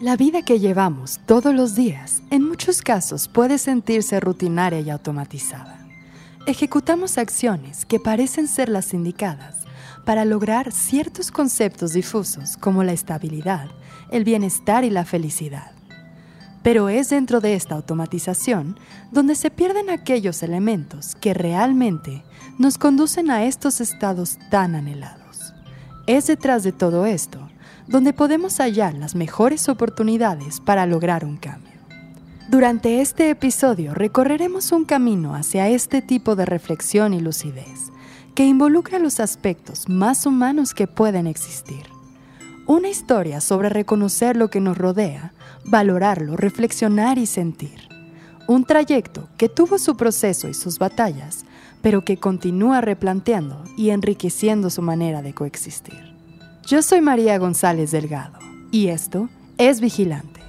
La vida que llevamos todos los días en muchos casos puede sentirse rutinaria y automatizada. Ejecutamos acciones que parecen ser las indicadas para lograr ciertos conceptos difusos como la estabilidad, el bienestar y la felicidad. Pero es dentro de esta automatización donde se pierden aquellos elementos que realmente nos conducen a estos estados tan anhelados. Es detrás de todo esto donde podemos hallar las mejores oportunidades para lograr un cambio. Durante este episodio recorreremos un camino hacia este tipo de reflexión y lucidez que involucra los aspectos más humanos que pueden existir. Una historia sobre reconocer lo que nos rodea, valorarlo, reflexionar y sentir. Un trayecto que tuvo su proceso y sus batallas, pero que continúa replanteando y enriqueciendo su manera de coexistir. Yo soy María González Delgado y esto es Vigilante.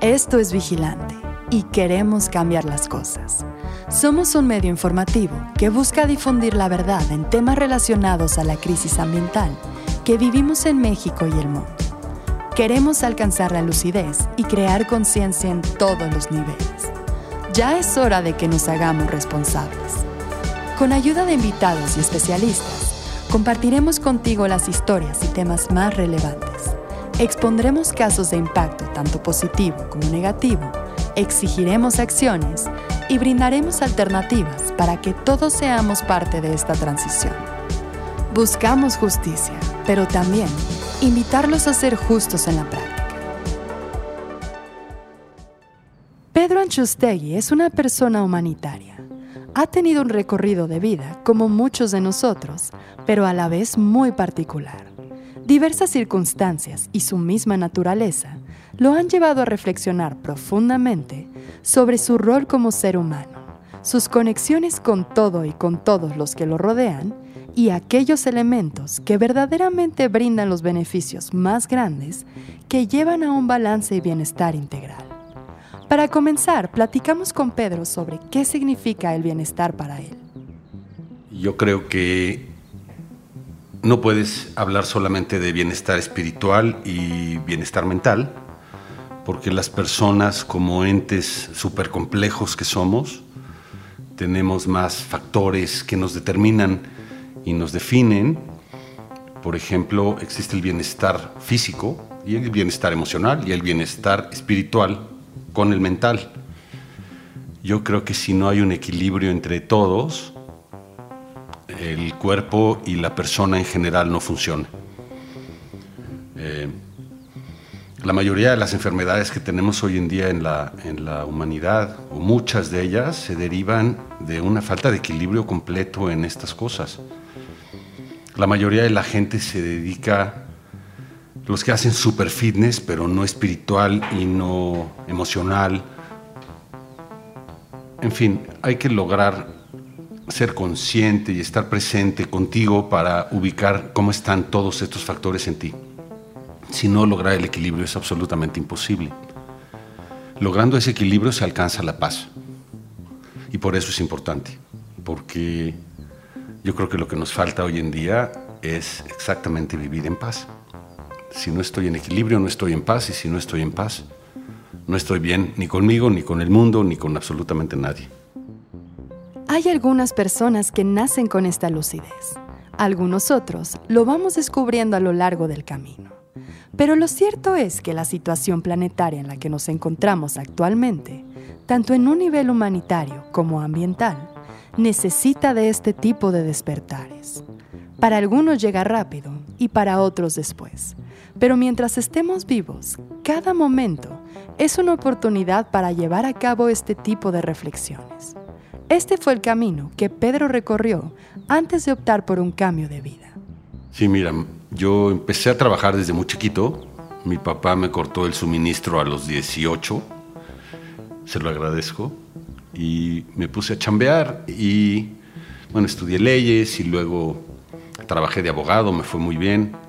Esto es Vigilante y queremos cambiar las cosas. Somos un medio informativo que busca difundir la verdad en temas relacionados a la crisis ambiental que vivimos en México y el mundo. Queremos alcanzar la lucidez y crear conciencia en todos los niveles ya es hora de que nos hagamos responsables. Con ayuda de invitados y especialistas, compartiremos contigo las historias y temas más relevantes. Expondremos casos de impacto tanto positivo como negativo, exigiremos acciones y brindaremos alternativas para que todos seamos parte de esta transición. Buscamos justicia, pero también invitarlos a ser justos en la práctica Pedro Anchustegui es una persona humanitaria. Ha tenido un recorrido de vida como muchos de nosotros, pero a la vez muy particular. Diversas circunstancias y su misma naturaleza lo han llevado a reflexionar profundamente sobre su rol como ser humano, sus conexiones con todo y con todos los que lo rodean y aquellos elementos que verdaderamente brindan los beneficios más grandes que llevan a un balance y bienestar integral. Para comenzar, platicamos con Pedro sobre qué significa el bienestar para él. Yo creo que no puedes hablar solamente de bienestar espiritual y bienestar mental, porque las personas como entes súper complejos que somos, tenemos más factores que nos determinan y nos definen. Por ejemplo, existe el bienestar físico y el bienestar emocional y el bienestar espiritual con el mental. Yo creo que si no hay un equilibrio entre todos, el cuerpo y la persona en general no funciona. Eh, la mayoría de las enfermedades que tenemos hoy en día en la, en la humanidad, o muchas de ellas, se derivan de una falta de equilibrio completo en estas cosas. La mayoría de la gente se dedica los que hacen super fitness, pero no espiritual y no emocional. En fin, hay que lograr ser consciente y estar presente contigo para ubicar cómo están todos estos factores en ti. Si no, lograr el equilibrio es absolutamente imposible. Logrando ese equilibrio se alcanza la paz. Y por eso es importante, porque yo creo que lo que nos falta hoy en día es exactamente vivir en paz. Si no estoy en equilibrio, no estoy en paz, y si no estoy en paz, no estoy bien ni conmigo, ni con el mundo, ni con absolutamente nadie. Hay algunas personas que nacen con esta lucidez. Algunos otros lo vamos descubriendo a lo largo del camino. Pero lo cierto es que la situación planetaria en la que nos encontramos actualmente, tanto en un nivel humanitario como ambiental, necesita de este tipo de despertares. Para algunos llega rápido y para otros después. Pero mientras estemos vivos, cada momento es una oportunidad para llevar a cabo este tipo de reflexiones. Este fue el camino que Pedro recorrió antes de optar por un cambio de vida. Sí, mira, yo empecé a trabajar desde muy chiquito. Mi papá me cortó el suministro a los 18. Se lo agradezco. Y me puse a chambear y, bueno, estudié leyes y luego trabajé de abogado, me fue muy bien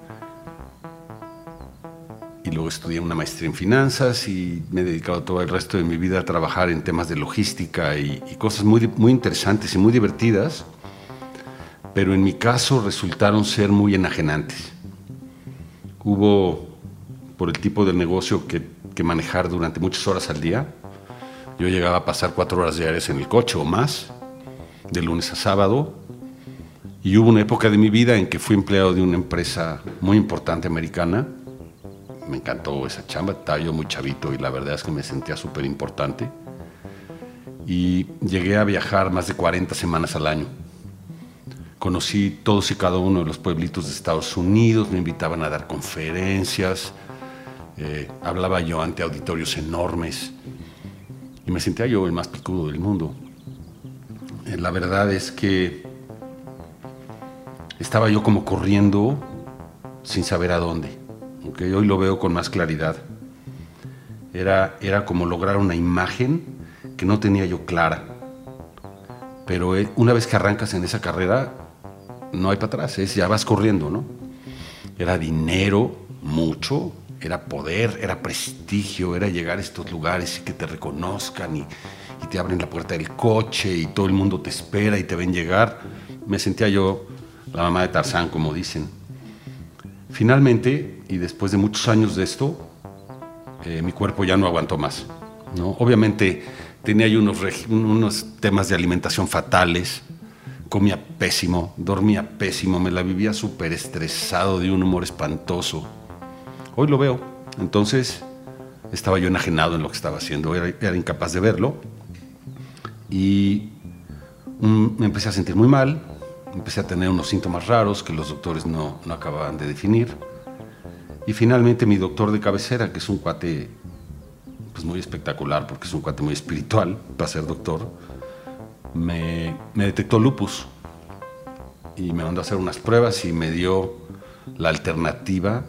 y luego estudié una maestría en finanzas y me he dedicado todo el resto de mi vida a trabajar en temas de logística y, cosas muy, muy interesantes y muy divertidas. pero en mi caso resultaron ser muy enajenantes. Hubo, por el tipo de negocio que, que manejar durante muchas horas al día, yo llegaba a pasar cuatro horas diarias en el coche o más, de lunes a sábado, y hubo una época de mi vida en que fui empleado de una empresa muy importante americana. Me encantó esa chamba, estaba yo muy chavito y la verdad es que me sentía súper importante. Y llegué a viajar más de 40 semanas al año. Conocí todos y cada uno de los pueblitos de Estados Unidos, me invitaban a dar conferencias, eh, hablaba yo ante auditorios enormes y me sentía yo el más picudo del mundo. Eh, la verdad es que estaba yo como corriendo sin saber a dónde. Aunque Hoy lo veo con más claridad. Era, era como lograr una imagen que no tenía yo clara. Pero eh, una vez que arrancas en esa carrera, no hay para atrás, es, ya vas corriendo, ¿no? Era dinero, mucho, era poder, era prestigio, era llegar a estos lugares y que te reconozcan y te abren la puerta del coche y todo el mundo te espera y te ven llegar. Me sentía yo la mamá de Tarzán, como dicen. Finalmente, y después de muchos años de esto, eh, mi cuerpo ya no aguantó más. Obviamente tenía yo unos, temas de alimentación fatales, comía pésimo, dormía pésimo, me la vivía súper estresado, de un humor espantoso. Hoy lo veo, entonces estaba yo enajenado en lo que estaba haciendo, era, era incapaz de verlo y mm, me empecé a sentir muy mal, empecé a tener unos síntomas raros que los doctores no, no acababan de definir. Y finalmente mi doctor de cabecera, que es un cuate pues muy espectacular, porque es un cuate muy espiritual para ser doctor, me, me detectó lupus y me mandó a hacer unas pruebas y me dio la alternativa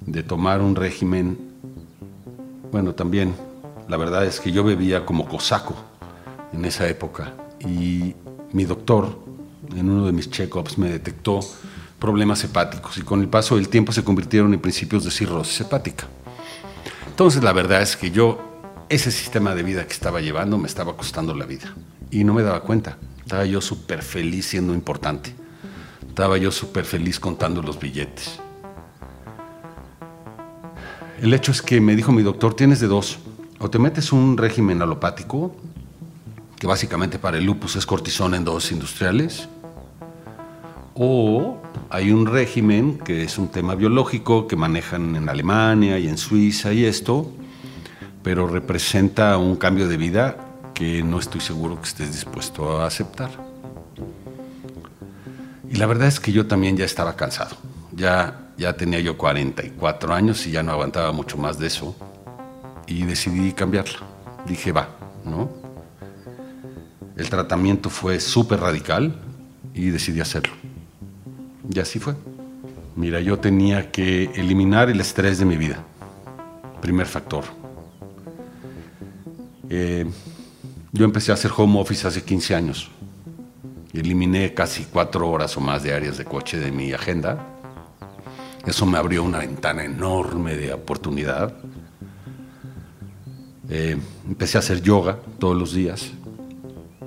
de tomar un régimen, bueno, también, la verdad es que yo bebía como cosaco en esa época y mi doctor en uno de mis check-ups me detectó problemas hepáticos y con el paso del tiempo se convirtieron en principios de cirrosis hepática. Entonces la verdad es que yo, ese sistema de vida que estaba llevando me estaba costando la vida y no me daba cuenta. Estaba yo súper feliz siendo importante. Estaba yo súper feliz contando los billetes. El hecho es que me dijo mi doctor, tienes de dos. O te metes un régimen alopático, que básicamente para el lupus es cortisona en dosis industriales, o hay un régimen que es un tema biológico que manejan en Alemania y en Suiza y esto, pero representa un cambio de vida que no estoy seguro que estés dispuesto a aceptar. Y la verdad es que yo también ya estaba cansado. Ya, ya tenía yo 44 años y ya no aguantaba mucho más de eso. Y decidí cambiarla. Dije, va, ¿no? El tratamiento fue súper radical y decidí hacerlo. Y así fue. Mira, yo tenía que eliminar el estrés de mi vida. Primer factor. Eh, yo empecé a hacer home office hace 15 años. Eliminé casi cuatro horas o más de áreas de coche de mi agenda. Eso me abrió una ventana enorme de oportunidad. Eh, empecé a hacer yoga todos los días.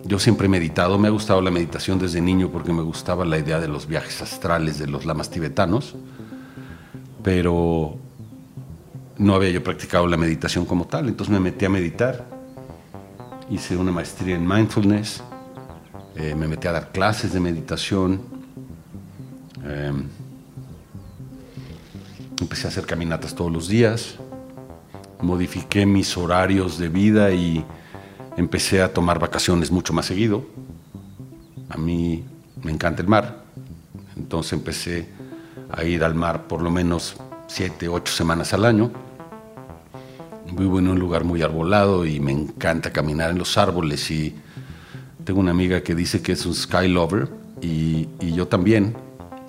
Yo siempre he meditado, me ha gustado la meditación desde niño porque me gustaba la idea de los viajes astrales de los lamas tibetanos, pero no había yo practicado la meditación como tal, entonces me metí a meditar, hice una maestría en mindfulness, eh, me metí a dar clases de meditación, eh, empecé a hacer caminatas todos los días, modifiqué mis horarios de vida y empecé a tomar vacaciones mucho más seguido. A mí me encanta el mar, entonces empecé a ir al mar por lo menos siete, ocho semanas al año. Vivo en un lugar muy arbolado y me encanta caminar en los árboles y tengo una amiga que dice que es un sky lover y, yo también.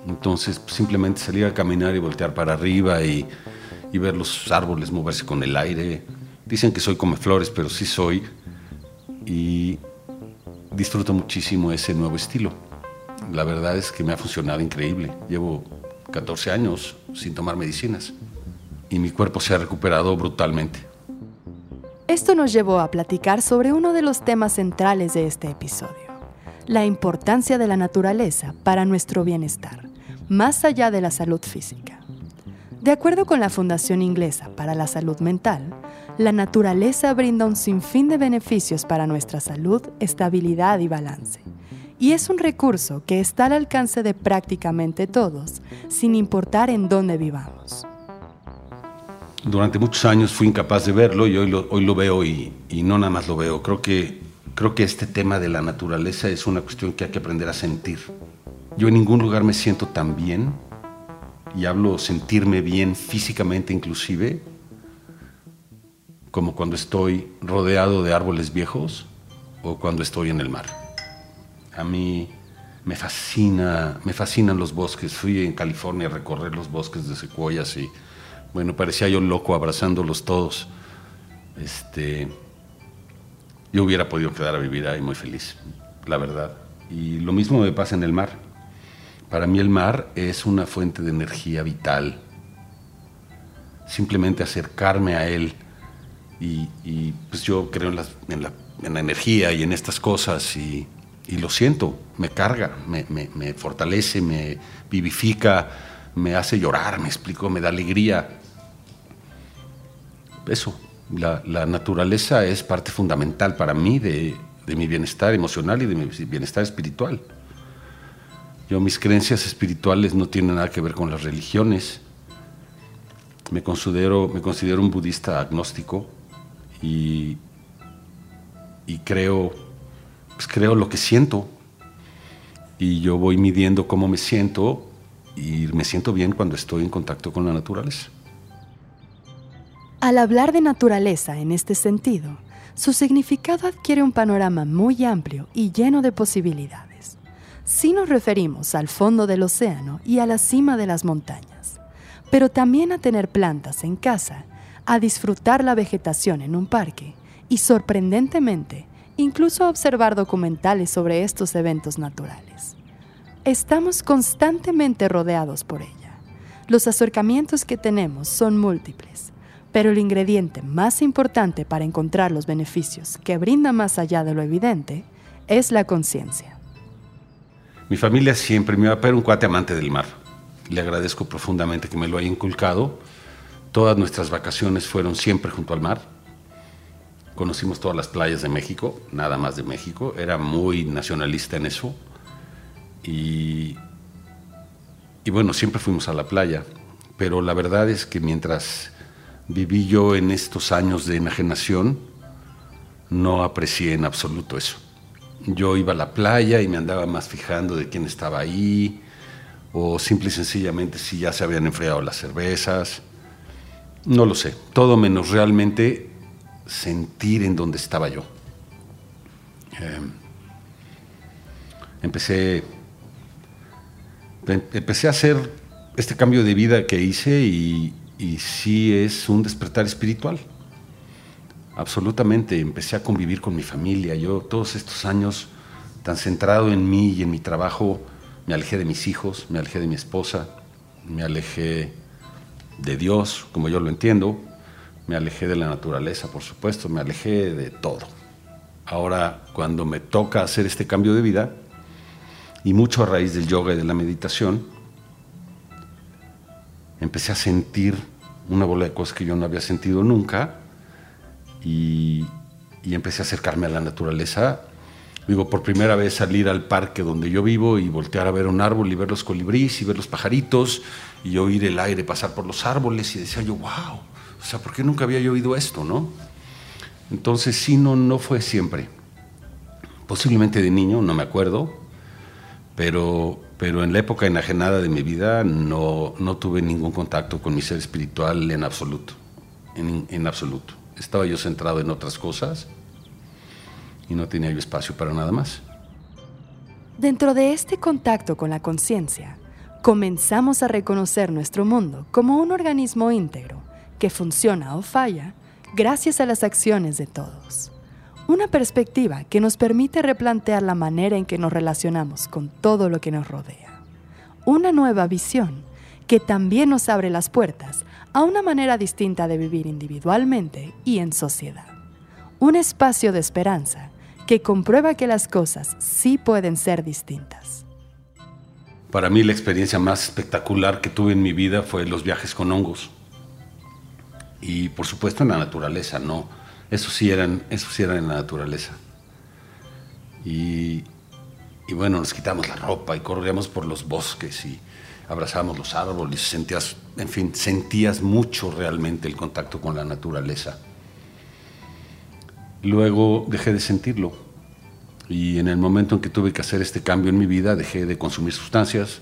Entonces simplemente salir a caminar y voltear para arriba y, y ver los árboles moverse con el aire. Dicen que soy come flores, pero sí soy y disfruto muchísimo ese nuevo estilo. La verdad es que me ha funcionado increíble. Llevo 14 años sin tomar medicinas y mi cuerpo se ha recuperado brutalmente. Esto nos llevó a platicar sobre uno de los temas centrales de este episodio, la importancia de la naturaleza para nuestro bienestar, más allá de la salud física. De acuerdo con la Fundación Inglesa para la Salud Mental, la naturaleza brinda un sinfín de beneficios para nuestra salud, estabilidad y balance. Y es un recurso que está al alcance de prácticamente todos, sin importar en dónde vivamos. Durante muchos años fui incapaz de verlo y hoy lo, veo y, y no nada más lo veo. Creo que, creo que este tema de la naturaleza es una cuestión que hay que aprender a sentir. Yo en ningún lugar me siento tan bien y hablo sentirme bien físicamente inclusive, como cuando estoy rodeado de árboles viejos o cuando estoy en el mar. A mí me fascina, me fascinan los bosques. Fui en California a recorrer los bosques de secuoyas y bueno, parecía yo loco abrazándolos todos. Este, yo hubiera podido quedar a vivir ahí muy feliz, la verdad. Y lo mismo me pasa en el mar. Para mí el mar es una fuente de energía vital. Simplemente acercarme a él y, pues yo creo en la, energía y en estas cosas y, lo siento, me carga, me, fortalece, me vivifica, me hace llorar, me explico, me da alegría. Eso, la, naturaleza es parte fundamental para mí de mi bienestar emocional y de mi bienestar espiritual. Yo mis creencias espirituales no tienen nada que ver con las religiones. Me considero, me considero un budista agnóstico y, y creo, pues creo lo que siento. Y yo voy midiendo cómo me siento y me siento bien cuando estoy en contacto con la naturaleza. Al hablar de naturaleza en este sentido, su significado adquiere un panorama muy amplio y lleno de posibilidades sí nos referimos al fondo del océano y a la cima de las montañas, pero también a tener plantas en casa, a disfrutar la vegetación en un parque y, sorprendentemente, incluso a observar documentales sobre estos eventos naturales. Estamos constantemente rodeados por ella. Los acercamientos que tenemos son múltiples, pero el ingrediente más importante para encontrar los beneficios que brinda más allá de lo evidente es la conciencia. Mi familia siempre, mi papá era un cuate amante del mar. Le agradezco profundamente que me lo haya inculcado. Todas nuestras vacaciones fueron siempre junto al mar. Conocimos todas las playas de México, nada más de México. Era muy nacionalista en eso. Y, y bueno, siempre fuimos a la playa. Pero la verdad es que mientras viví yo en estos años de enajenación, no aprecié en absoluto eso yo iba a la playa y me andaba más fijando de quién estaba ahí, o simple y sencillamente si ya se habían enfriado las cervezas. No lo sé, todo menos realmente sentir en dónde estaba yo. Em, empecé, em, empecé a hacer este cambio de vida que hice y, y sí es un despertar espiritual absolutamente. Empecé a convivir con mi familia. Yo todos estos años, tan centrado en mí y en mi trabajo, me alejé de mis hijos, me alejé de mi esposa, me alejé de Dios, como yo lo entiendo, me alejé de la naturaleza, por supuesto, me alejé de todo. Ahora, cuando me toca hacer este cambio de vida, y mucho a raíz del yoga y de la meditación, empecé a sentir una bola de cosas que yo no había sentido nunca, y, empecé a acercarme a la naturaleza. Digo, por primera vez salir al parque donde yo vivo y voltear a ver un árbol y ver los colibríes y ver los pajaritos y oír el aire pasar por los árboles y decía yo, wow, o sea, ¿por qué nunca había yo oído esto, no? Entonces sí, no, no fue siempre. Posiblemente de niño, no me acuerdo, pero, pero en la época enajenada de mi vida no, no tuve ningún contacto con mi ser espiritual en absoluto, en, en absoluto estaba yo centrado en otras cosas y no tenía yo espacio para nada más. Dentro de este contacto con la conciencia, comenzamos a reconocer nuestro mundo como un organismo íntegro que funciona o falla gracias a las acciones de todos. Una perspectiva que nos permite replantear la manera en que nos relacionamos con todo lo que nos rodea. Una nueva visión que también nos abre las puertas a una manera distinta de vivir individualmente y en sociedad. Un espacio de esperanza que comprueba que las cosas sí pueden ser distintas. Para mí la experiencia más espectacular que tuve en mi vida fue los viajes con hongos. Y por supuesto en la naturaleza, ¿no? Eso sí eran, eso sí eran en la naturaleza. Y, bueno, nos quitamos la ropa y corríamos por los bosques y abrazábamos los árboles, sentías, en fin, sentías mucho realmente el contacto con la naturaleza. Luego dejé de sentirlo y en el momento en que tuve que hacer este cambio en mi vida, dejé de consumir sustancias,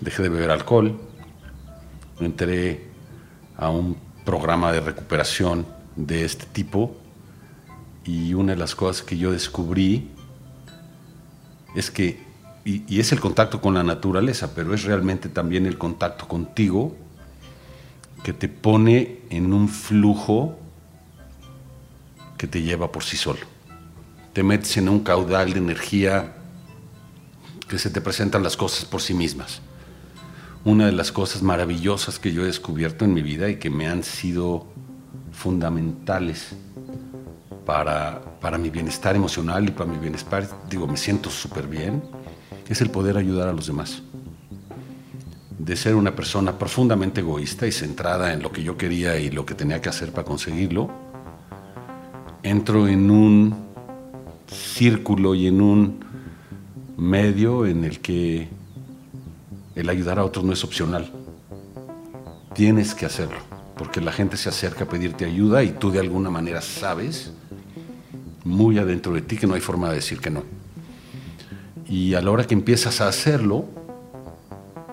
dejé de beber alcohol, entré a un programa de recuperación de este tipo y una de las cosas que yo descubrí es que, y, es el contacto con la naturaleza, pero es realmente también el contacto contigo que te pone en un flujo que te lleva por sí solo. Te metes en un caudal de energía que se te presentan las cosas por sí mismas. Una de las cosas maravillosas que yo he descubierto en mi vida y que me han sido fundamentales para, para mi bienestar emocional y para mi bienestar, digo, me siento súper bien, es el poder ayudar a los demás. De ser una persona profundamente egoísta y centrada en lo que yo quería y lo que tenía que hacer para conseguirlo, entro en un círculo y en un medio en el que el ayudar a otros no es opcional. Tienes que hacerlo, porque la gente se acerca a pedirte ayuda y tú de alguna manera sabes muy adentro de ti que no hay forma de decir que no. Y a la hora que empiezas a hacerlo,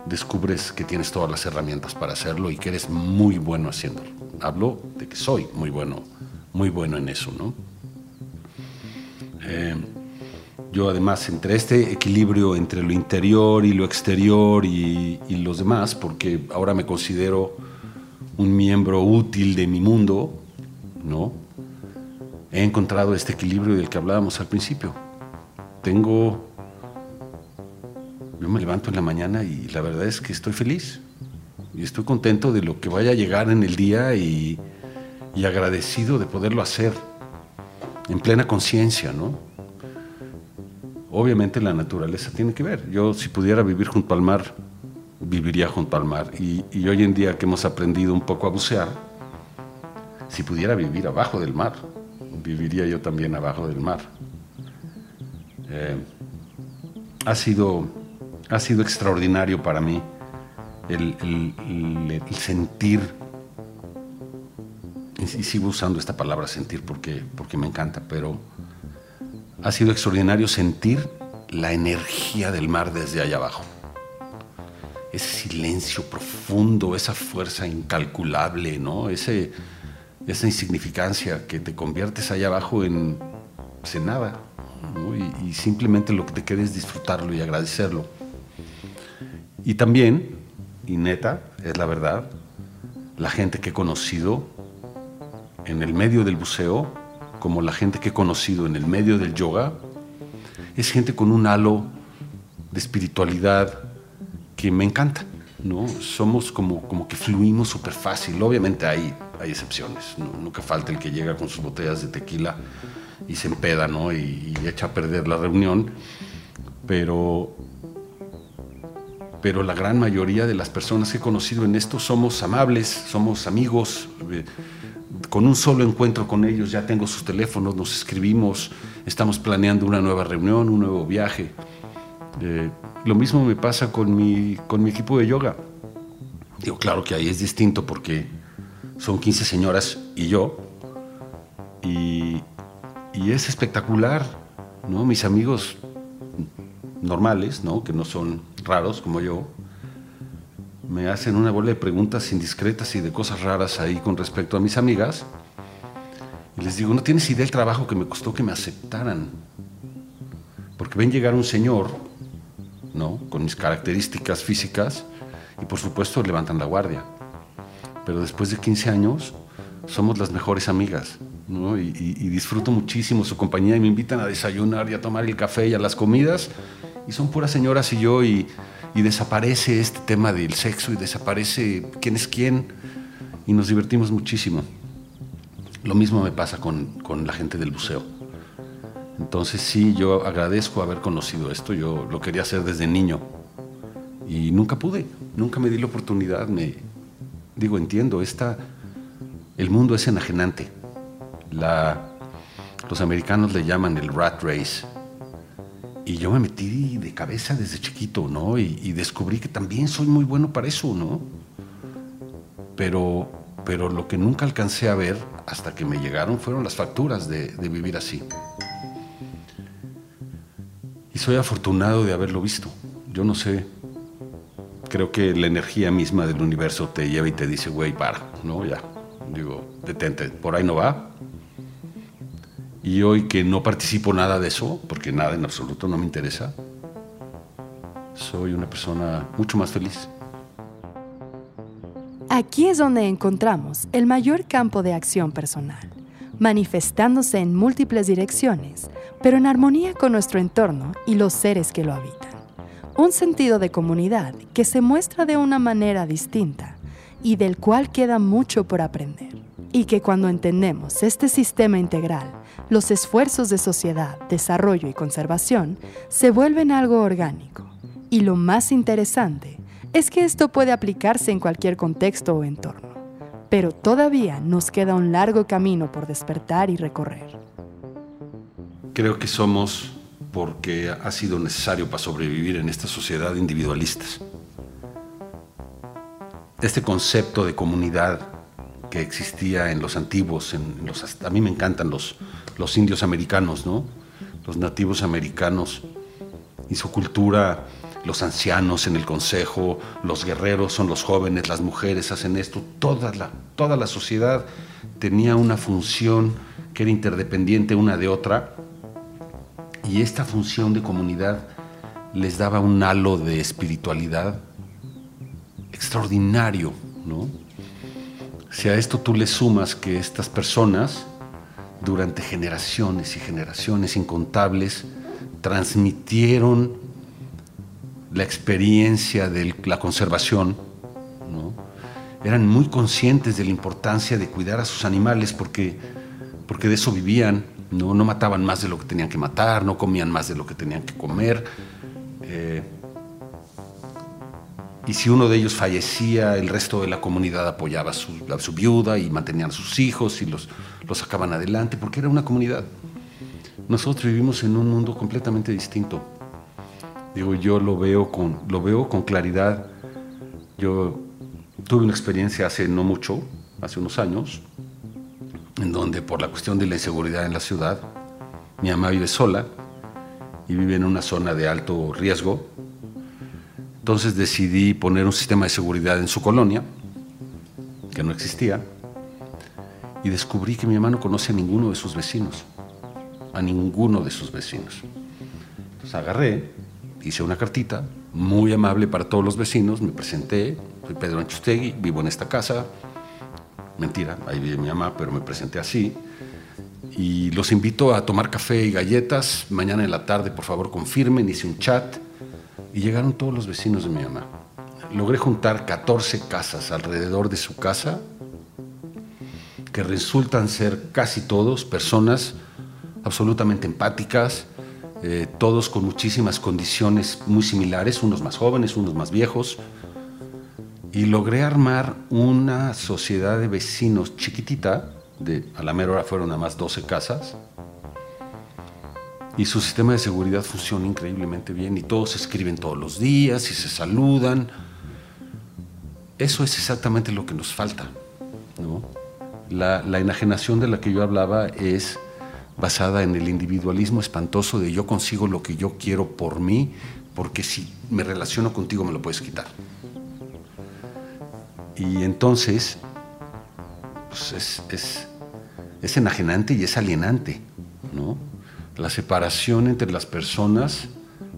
descubres que tienes todas las herramientas para hacerlo y que eres muy bueno haciéndolo. Hablo de que soy muy bueno, muy bueno en eso, ¿no? Eh, yo además entre este equilibrio entre lo interior y lo exterior y, y, los demás, porque ahora me considero un miembro útil de mi mundo, ¿no? He encontrado este equilibrio del que hablábamos al principio. Tengo... Yo me levanto en la mañana y la verdad es que estoy feliz y estoy contento de lo que vaya a llegar en el día y, agradecido de poderlo hacer en plena conciencia, ¿no? Obviamente la naturaleza tiene que ver. Yo si pudiera vivir junto al mar, viviría junto al mar. Y, y, hoy en día que hemos aprendido un poco a bucear, si pudiera vivir abajo del mar, viviría yo también abajo del mar. Eh, ha, sido, ha sido extraordinario para mí el, sentir, y sigo usando esta palabra sentir porque, porque me encanta, pero ha sido extraordinario sentir la energía del mar desde allá abajo. Ese silencio profundo, esa fuerza incalculable, ¿no? Ese, esa insignificancia que te conviertes allá abajo en, pues, en nada. Y, y, simplemente lo que te queda es disfrutarlo y agradecerlo. Y también, y neta, es la verdad, la gente que he conocido en el medio del buceo como la gente que he conocido en el medio del yoga, es gente con un halo de espiritualidad que me encanta. ¿no? Somos como, como que fluimos súper fácil. Obviamente hay, hay excepciones. Nunca falta el que llega con sus botellas de tequila y se empeda ¿no? y, y echa a perder la reunión. Pero, pero la gran mayoría de las personas que he conocido en esto somos amables, somos amigos. Eh, con un solo encuentro con ellos ya tengo sus teléfonos, nos escribimos, estamos planeando una nueva reunión, un nuevo viaje. Eh, lo mismo me pasa con mi, con mi equipo de yoga. Digo, claro que ahí es distinto porque son 15 señoras y yo. Y, y es espectacular, ¿no? Mis amigos normales, ¿no? Que no son raros como yo, me hacen una bola de preguntas indiscretas y de cosas raras ahí con respecto a mis amigas. Y les digo, no tienes idea del trabajo que me costó que me aceptaran. Porque ven llegar un señor, ¿no? Con mis características físicas y por supuesto levantan la guardia. Pero después de 15 años somos las mejores amigas, ¿no? Y, y, y disfruto muchísimo su compañía y me invitan a desayunar y a tomar el café y a las comidas. Y son puras señoras y yo y y desaparece este tema del sexo y desaparece quién es quién y nos divertimos muchísimo. Lo mismo me pasa con, con la gente del buceo. Entonces sí, yo agradezco haber conocido esto. Yo lo quería hacer desde niño y nunca pude, nunca me di la oportunidad. Me digo, entiendo, esta, el mundo es enajenante. La, los americanos le llaman el rat race. Y yo me metí de cabeza desde chiquito, ¿no? Y, descubrí que también soy muy bueno para eso, ¿no? Pero, pero lo que nunca alcancé a ver hasta que me llegaron fueron las facturas de, de vivir así. Y soy afortunado de haberlo visto. Yo no sé, creo que la energía misma del universo te lleva y te dice, güey, para, ¿no? Ya, digo, detente, por ahí no va. Y hoy que no participo nada de eso, porque nada en absoluto no me interesa, soy una persona mucho más feliz. Aquí es donde encontramos el mayor campo de acción personal, manifestándose en múltiples direcciones, pero en armonía con nuestro entorno y los seres que lo habitan. Un sentido de comunidad que se muestra de una manera distinta y del cual queda mucho por aprender. Y que cuando entendemos este sistema integral los esfuerzos de sociedad, desarrollo y conservación se vuelven algo orgánico. Y lo más interesante es que esto puede aplicarse en cualquier contexto o entorno. Pero todavía nos queda un largo camino por despertar y recorrer. Creo que somos porque ha sido necesario para sobrevivir en esta sociedad individualista. Este concepto de comunidad que existía en los antiguos, en los, a mí me encantan los, los indios americanos, ¿no? los nativos americanos y su cultura, los ancianos en el consejo, los guerreros son los jóvenes, las mujeres hacen esto, toda la, toda la sociedad tenía una función que era interdependiente una de otra y esta función de comunidad les daba un halo de espiritualidad extraordinario, ¿no? Si a esto tú le sumas que estas personas, durante generaciones y generaciones incontables, transmitieron la experiencia de la conservación, eran muy conscientes de la importancia de cuidar a sus animales porque, porque de eso vivían, ¿no? no mataban más de lo que tenían que matar, no comían más de lo que tenían que comer. Eh, y si uno de ellos fallecía, el resto de la comunidad apoyaba a su, viuda y mantenían a sus hijos y los, los sacaban adelante, porque era una comunidad. Nosotros vivimos en un mundo completamente distinto. Digo, yo lo veo con, lo veo con claridad. Yo tuve una experiencia hace no mucho, hace unos años, en donde por la cuestión de la inseguridad en la ciudad, mi mamá vive sola y vive en una zona de alto riesgo, entonces decidí poner un sistema de seguridad en su colonia, que no existía, y descubrí que mi mamá no conoce a ninguno de sus vecinos, a ninguno de sus vecinos. Entonces agarré, hice una cartita muy amable para todos los vecinos, me presenté, soy Pedro Anchustegui, vivo en esta casa, mentira, ahí vive mi mamá, pero me presenté así, y los invito a tomar café y galletas, mañana en la tarde por favor confirmen, hice un chat, y llegaron todos los vecinos de mi mamá. Logré juntar 14 casas alrededor de su casa, que resultan ser casi todos personas absolutamente empáticas, eh, todos con muchísimas condiciones muy similares, unos más jóvenes, unos más viejos, y logré armar una sociedad de vecinos chiquitita, de, a la mera hora fueron nada más 12 casas, y su sistema de seguridad funciona increíblemente bien y todos se escriben todos los días y se saludan. Eso es exactamente lo que nos falta. La, enajenación de la que yo hablaba es basada en el individualismo espantoso de yo consigo lo que yo quiero por mí, porque si me relaciono contigo me lo puedes quitar. Y entonces, pues es, es, es enajenante y es alienante, ¿no? La separación entre las personas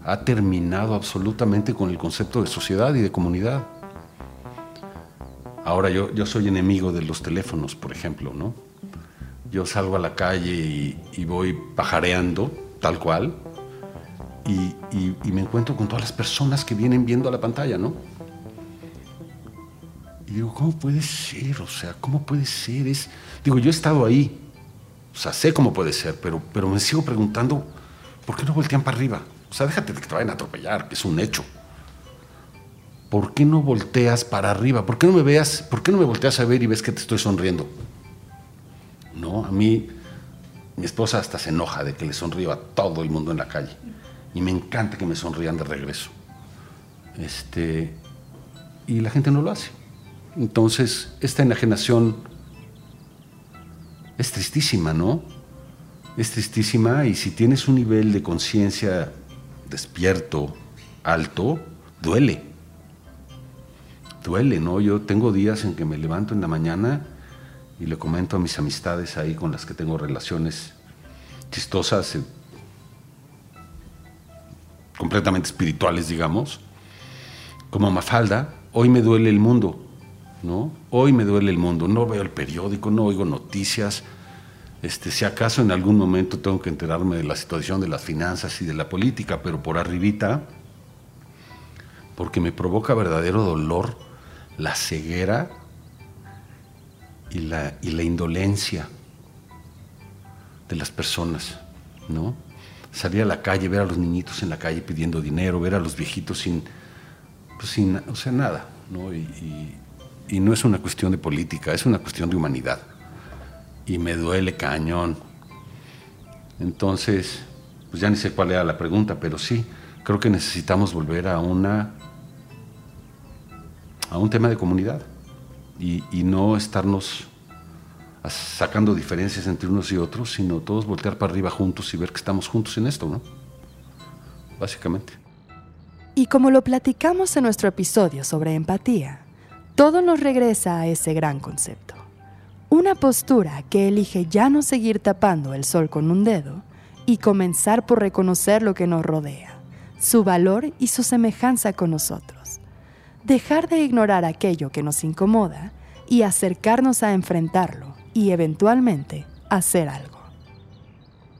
ha terminado absolutamente con el concepto de sociedad y de comunidad. Ahora yo, yo soy enemigo de los teléfonos, por ejemplo, ¿no? Yo salgo a la calle y, voy pajareando, tal cual, y, me encuentro con todas las personas que vienen viendo a la pantalla, ¿no? Y digo, ¿cómo puede ser? O sea, ¿cómo puede ser? Es, digo, yo he estado ahí, O sea, sé cómo puede ser, pero, pero me sigo preguntando, ¿por qué no voltean para arriba? O sea, déjate de que te vayan a atropellar, que es un hecho. ¿Por qué no volteas para arriba? ¿Por qué no me veas? ¿Por qué no me volteas a ver y ves que te estoy sonriendo? No, a mí mi esposa hasta se enoja de que le sonrío a todo el mundo en la calle. Y me encanta que me sonrían de regreso. Este, y la gente no lo hace. Entonces, esta enajenación es tristísima, ¿no? Es tristísima y si tienes un nivel de conciencia despierto, alto, duele. Duele, ¿no? Yo tengo días en que me levanto en la mañana y le comento a mis amistades ahí con las que tengo relaciones chistosas, eh, completamente espirituales, digamos, como Mafalda, hoy me duele el mundo, ¿no? Hoy me duele el mundo, no veo el periódico, no oigo noticias, este, si acaso en algún momento tengo que enterarme de la situación de las finanzas y de la política, pero por arribita, porque me provoca verdadero dolor la ceguera y la, y la indolencia de las personas, ¿no? Salir a la calle, ver a los niñitos en la calle pidiendo dinero, ver a los viejitos sin, pues sin o sea, nada, ¿no? No es una cuestión de política, es una cuestión de humanidad y me duele cañón. Entonces, pues ya ni sé cuál era la pregunta, pero sí, creo que necesitamos volver a una a un tema de comunidad y, no estarnos sacando diferencias entre unos y otros, sino todos voltear para arriba juntos y ver que estamos juntos en esto, ¿no? Básicamente. Y como lo platicamos en nuestro episodio sobre empatía, todo nos regresa a ese gran concepto. Una postura que elige ya no seguir tapando el sol con un dedo y comenzar por reconocer lo que nos rodea, su valor y su semejanza con nosotros. Dejar de ignorar aquello que nos incomoda y acercarnos a enfrentarlo y eventualmente hacer algo.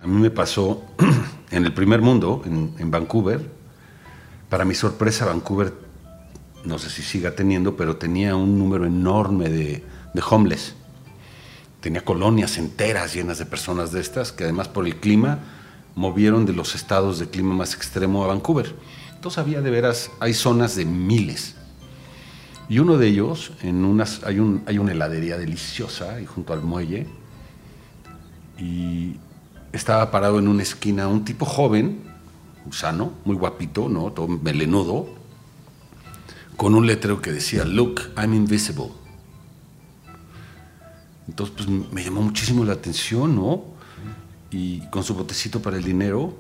A mí me pasó en el primer mundo, en, Vancouver. Para mi sorpresa, Vancouver, no sé si siga teniendo, pero tenía un número enorme de, de homeless tenía colonias enteras llenas de personas de estas, que además por el clima movieron de los estados de clima más extremo a Vancouver. Entonces había de veras, hay zonas de miles. Y uno de ellos, en unas, hay, un, hay una heladería deliciosa ahí junto al muelle, y estaba parado en una esquina un tipo joven, sano, muy guapito, ¿no? todo melenudo, con un letrero que decía, Look, I'm invisible. Entonces, pues me llamó muchísimo la atención, ¿no? Y con su botecito para el dinero.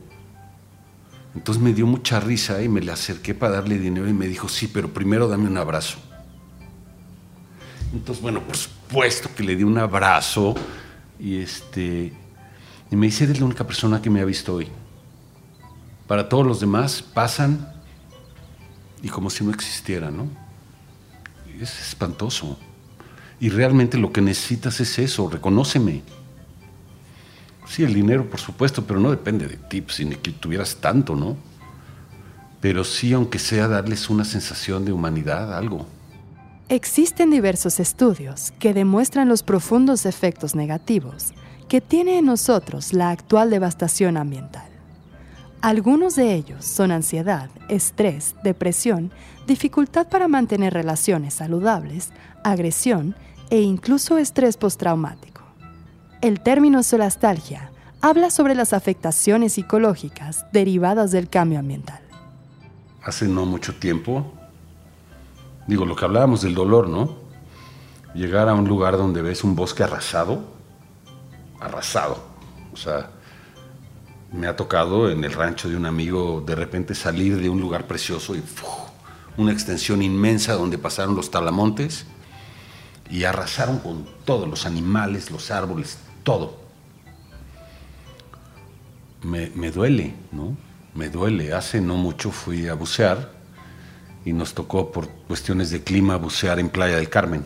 Entonces me dio mucha risa y me le acerqué para darle dinero y me dijo, sí, pero primero dame un abrazo. Entonces, bueno, por supuesto que le di un abrazo y este y me dice, eres la única persona que me ha visto hoy. Para todos los demás pasan y como si no existiera, ¿no? Es espantoso. Y realmente lo que necesitas es eso, reconóceme. Sí, el dinero, por supuesto, pero no depende de ti, pues, ni que tuvieras tanto, ¿no? Pero sí, aunque sea darles una sensación de humanidad, algo. Existen diversos estudios que demuestran los profundos efectos negativos que tiene en nosotros la actual devastación ambiental. Algunos de ellos son ansiedad, estrés, depresión, dificultad para mantener relaciones saludables, agresión e incluso estrés postraumático. El término solastalgia habla sobre las afectaciones psicológicas derivadas del cambio ambiental. Hace no mucho tiempo, digo, lo que hablábamos del dolor, ¿no? Llegar a un lugar donde ves un bosque arrasado, arrasado. O sea, me ha tocado en el rancho de un amigo de repente salir de un lugar precioso y una extensión inmensa donde pasaron los talamontes y arrasaron con todos los animales, los árboles, todo. Me, duele, ¿no? Me duele. Hace no mucho fui a bucear y nos tocó por cuestiones de clima bucear en Playa del Carmen.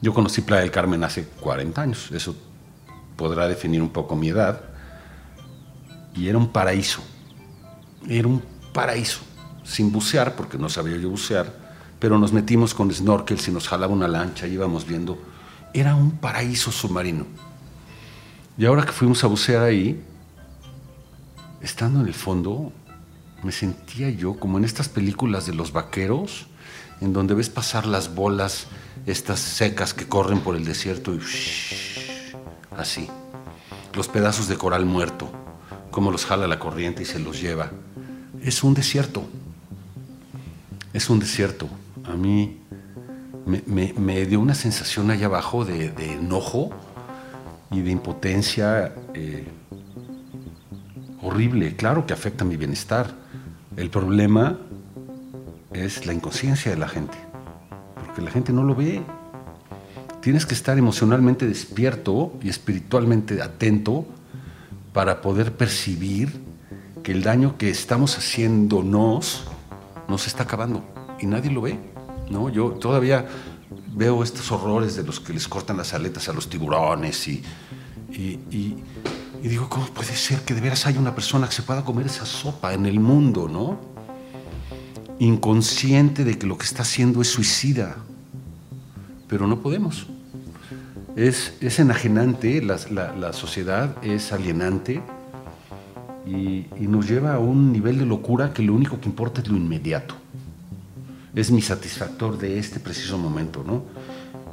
Yo conocí Playa del Carmen hace 40 años, eso podrá definir un poco mi edad, y era un paraíso, era un paraíso, sin bucear, porque no sabía yo bucear, pero nos metimos con snorkels y nos jalaba una lancha, íbamos viendo. Era un paraíso submarino. Y ahora que fuimos a bucear ahí, estando en el fondo, me sentía yo como en estas películas de los vaqueros, en donde ves pasar las bolas, estas secas que corren por el desierto y así. Los pedazos de coral muerto, como los jala la corriente y se los lleva. Es un desierto. Es un desierto. A mí me, dio una sensación allá abajo de, enojo y de impotencia eh, horrible. Claro que afecta mi bienestar. El problema es la inconsciencia de la gente, porque la gente no lo ve. Tienes que estar emocionalmente despierto y espiritualmente atento para poder percibir que el daño que estamos haciéndonos nos está acabando y nadie lo ve. ¿no? Yo todavía veo estos horrores de los que les cortan las aletas a los tiburones y, y, digo, ¿cómo puede ser que de veras haya una persona que se pueda comer esa sopa en el mundo, ¿no? Inconsciente de que lo que está haciendo es suicida, pero no podemos. Es, es enajenante, la, la, sociedad es alienante y, y nos lleva a un nivel de locura que lo único que importa es lo inmediato es mi satisfactor de este preciso momento, ¿no?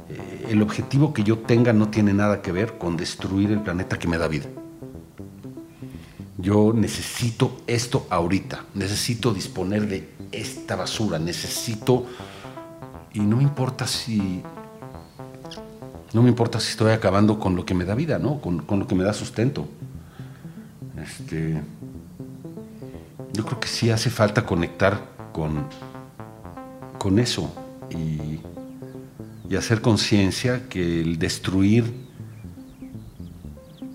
Eh, el objetivo que yo tenga no tiene nada que ver con destruir el planeta que me da vida. Yo necesito esto ahorita, necesito disponer de esta basura, necesito y no importa si no me importa si estoy acabando con lo que me da vida, ¿no? Con, con lo que me da sustento. Este, yo creo que sí hace falta conectar con con eso y, hacer conciencia que el destruir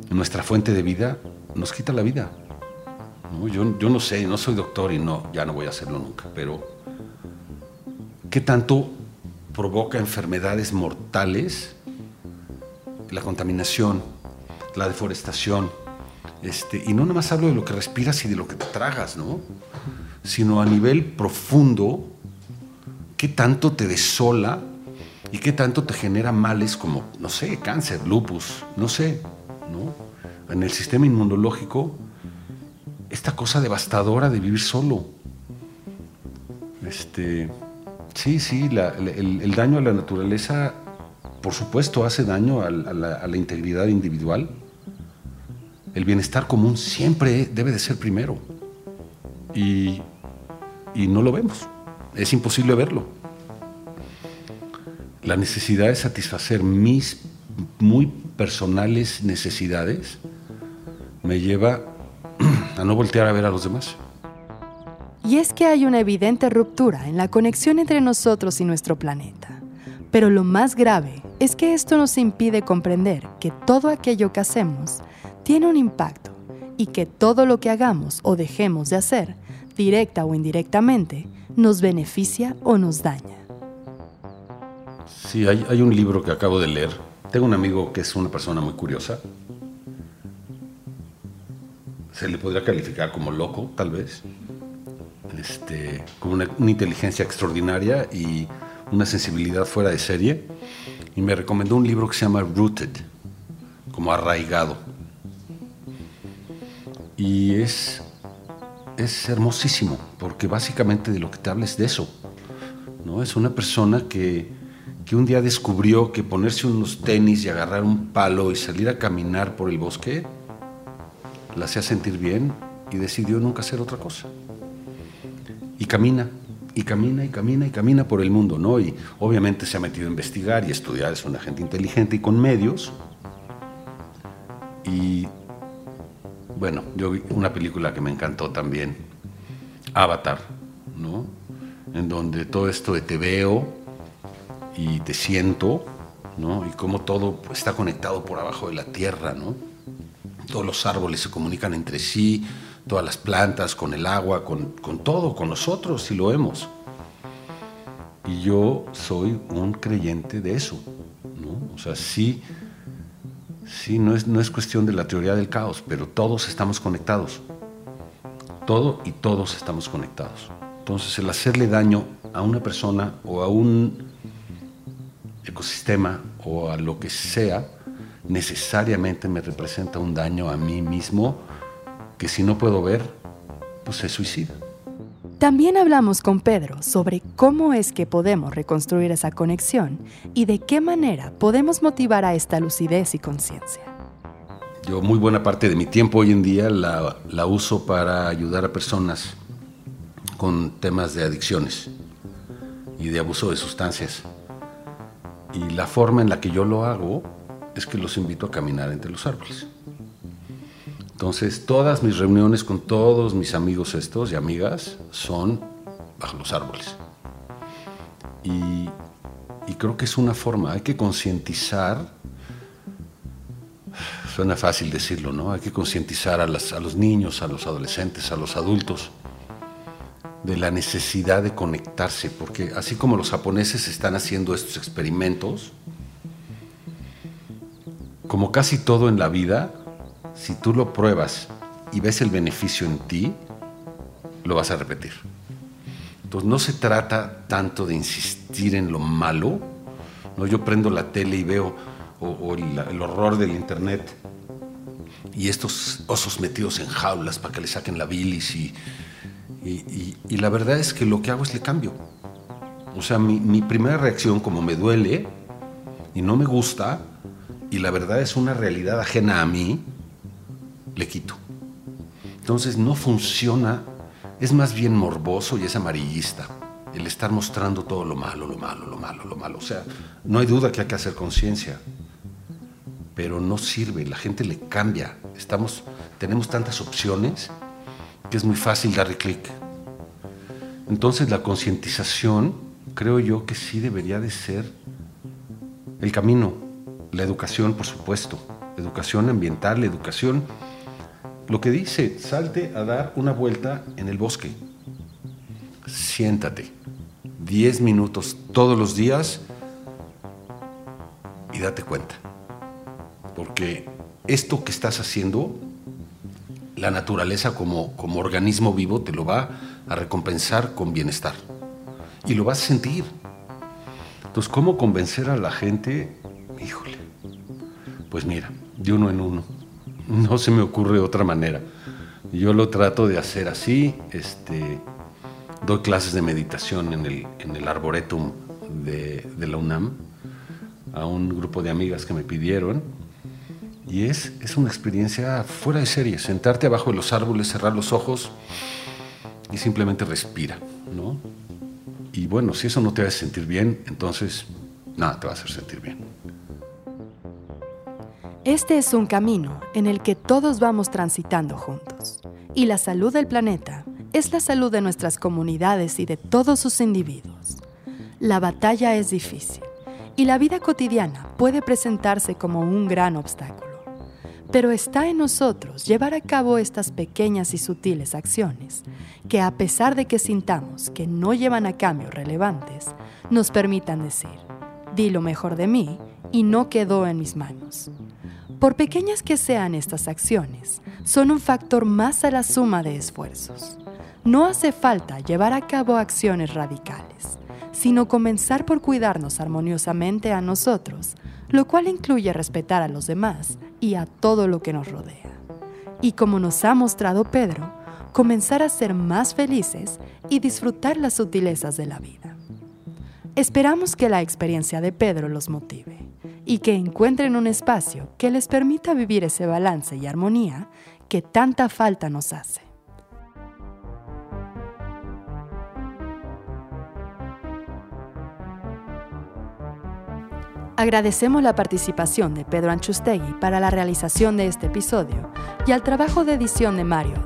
nuestra fuente de vida nos quita la vida. Yo, yo no sé, no soy doctor y no, ya no voy a hacerlo nunca, pero ¿qué tanto provoca enfermedades mortales la contaminación, la deforestación? Este, y no nada más hablo de lo que respiras y de lo que te tragas, ¿no? sino a nivel profundo qué tanto te desola y qué tanto te genera males como, no sé, cáncer, lupus, no sé, ¿no? En el sistema inmunológico, esta cosa devastadora de vivir solo. Este, sí, sí, el, daño a la naturaleza, por supuesto, hace daño a, la, integridad individual. El bienestar común siempre debe de ser primero. y no lo vemos es imposible verlo. La necesidad de satisfacer mis muy personales necesidades me lleva a no voltear a ver a los demás. Y es que hay una evidente ruptura en la conexión entre nosotros y nuestro planeta. Pero lo más grave es que esto nos impide comprender que todo aquello que hacemos tiene un impacto y que todo lo que hagamos o dejemos de hacer, directa o indirectamente, nos beneficia o nos daña. Sí, hay, un libro que acabo de leer. Tengo un amigo que es una persona muy curiosa. Se le podría calificar como loco, tal vez. Este, con una, una inteligencia extraordinaria y una sensibilidad fuera de serie. Y me recomendó un libro que se llama Rooted, como arraigado. Y es es hermosísimo, porque básicamente de lo que te habla es de eso. ¿no? Es una persona que, que un día descubrió que ponerse unos tenis y agarrar un palo y salir a caminar por el bosque la hacía sentir bien y decidió nunca hacer otra cosa. Y camina, y camina, y camina, y camina por el mundo, ¿no? Y obviamente se ha metido a investigar y estudiar, es una gente inteligente y con medios. Y bueno, yo vi una película que me encantó también, Avatar, ¿no? En donde todo esto de te veo y te siento, ¿no? Y cómo todo está conectado por abajo de la tierra, ¿no? Todos los árboles se comunican entre sí, todas las plantas, con el agua, con, con todo, con nosotros, si lo vemos. Y yo soy un creyente de eso. O sea, sí Sí, no es, no es cuestión de la teoría del caos, pero todos estamos conectados. Todo y todos estamos conectados. Entonces, el hacerle daño a una persona o a un ecosistema o a lo que sea necesariamente me representa un daño a mí mismo que si no puedo ver, pues se suicida. También hablamos con Pedro sobre cómo es que podemos reconstruir esa conexión y de qué manera podemos motivar a esta lucidez y conciencia. Yo muy buena parte de mi tiempo hoy en día la, la, uso para ayudar a personas con temas de adicciones y de abuso de sustancias. Y la forma en la que yo lo hago es que los invito a caminar entre los árboles. Entonces, todas mis reuniones con todos mis amigos estos y amigas son bajo los árboles. Y, creo que es una forma, hay que concientizar, suena fácil decirlo, ¿no? Hay que concientizar a, a los niños, a los adolescentes, a los adultos de la necesidad de conectarse, porque así como los japoneses están haciendo estos experimentos, como casi todo en la vida, si tú lo pruebas y ves el beneficio en ti, lo vas a repetir. Entonces no se trata tanto de insistir en lo malo. ¿no? Yo prendo la tele y veo el, horror del internet y estos osos metidos en jaulas para que le saquen la bilis y, y, la verdad es que lo que hago es le cambio. O sea, mi, mi primera reacción como me duele y no me gusta y la verdad es una realidad ajena a mí, le quito. Entonces no funciona, es más bien morboso y es amarillista el estar mostrando todo lo malo, lo malo, lo malo, lo malo. O sea, no hay duda que hay que hacer conciencia, pero no sirve, la gente le cambia. Estamos, tenemos tantas opciones que es muy fácil darle clic. Entonces la concientización, creo yo que sí debería de ser el camino, la educación, por supuesto, educación ambiental, educación lo que dice, salte a dar una vuelta en el bosque. Siéntate 10 minutos todos los días y date cuenta. Porque esto que estás haciendo, la naturaleza como, como organismo vivo te lo va a recompensar con bienestar. Y lo vas a sentir. Entonces, ¿cómo convencer a la gente? Híjole. Pues mira, de uno en uno no se me ocurre otra manera. Yo lo trato de hacer así, este, doy clases de meditación en el, en el arboretum de, de, la UNAM a un grupo de amigas que me pidieron. Y es, es una experiencia fuera de serie, sentarte abajo de los árboles, cerrar los ojos y simplemente respira, ¿no? Y bueno, si eso no te hace sentir bien, entonces nada te va a hacer sentir bien. Este es un camino en el que todos vamos transitando juntos. Y la salud del planeta es la salud de nuestras comunidades y de todos sus individuos. La batalla es difícil y la vida cotidiana puede presentarse como un gran obstáculo. Pero está en nosotros llevar a cabo estas pequeñas y sutiles acciones que a pesar de que sintamos que no llevan a cambios relevantes, nos permitan decir, di lo mejor de mí y no quedó en mis manos. Por pequeñas que sean estas acciones, son un factor más a la suma de esfuerzos. No hace falta llevar a cabo acciones radicales, sino comenzar por cuidarnos armoniosamente a nosotros, lo cual incluye respetar a los demás y a todo lo que nos rodea. Y como nos ha mostrado Pedro, comenzar a ser más felices y disfrutar las sutilezas de la vida. Esperamos que la experiencia de Pedro los motive y que encuentren un espacio que les permita vivir ese balance y armonía que tanta falta nos hace. Agradecemos la participación de Pedro Anchustegui para la realización de este episodio y al trabajo de edición de Mario.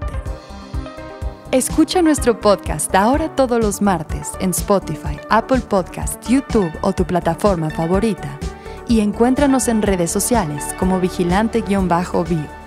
Escucha nuestro podcast ahora todos los martes en Spotify, Apple Podcast, YouTube o tu plataforma favorita y encuéntranos en redes sociales como vigilante-bio.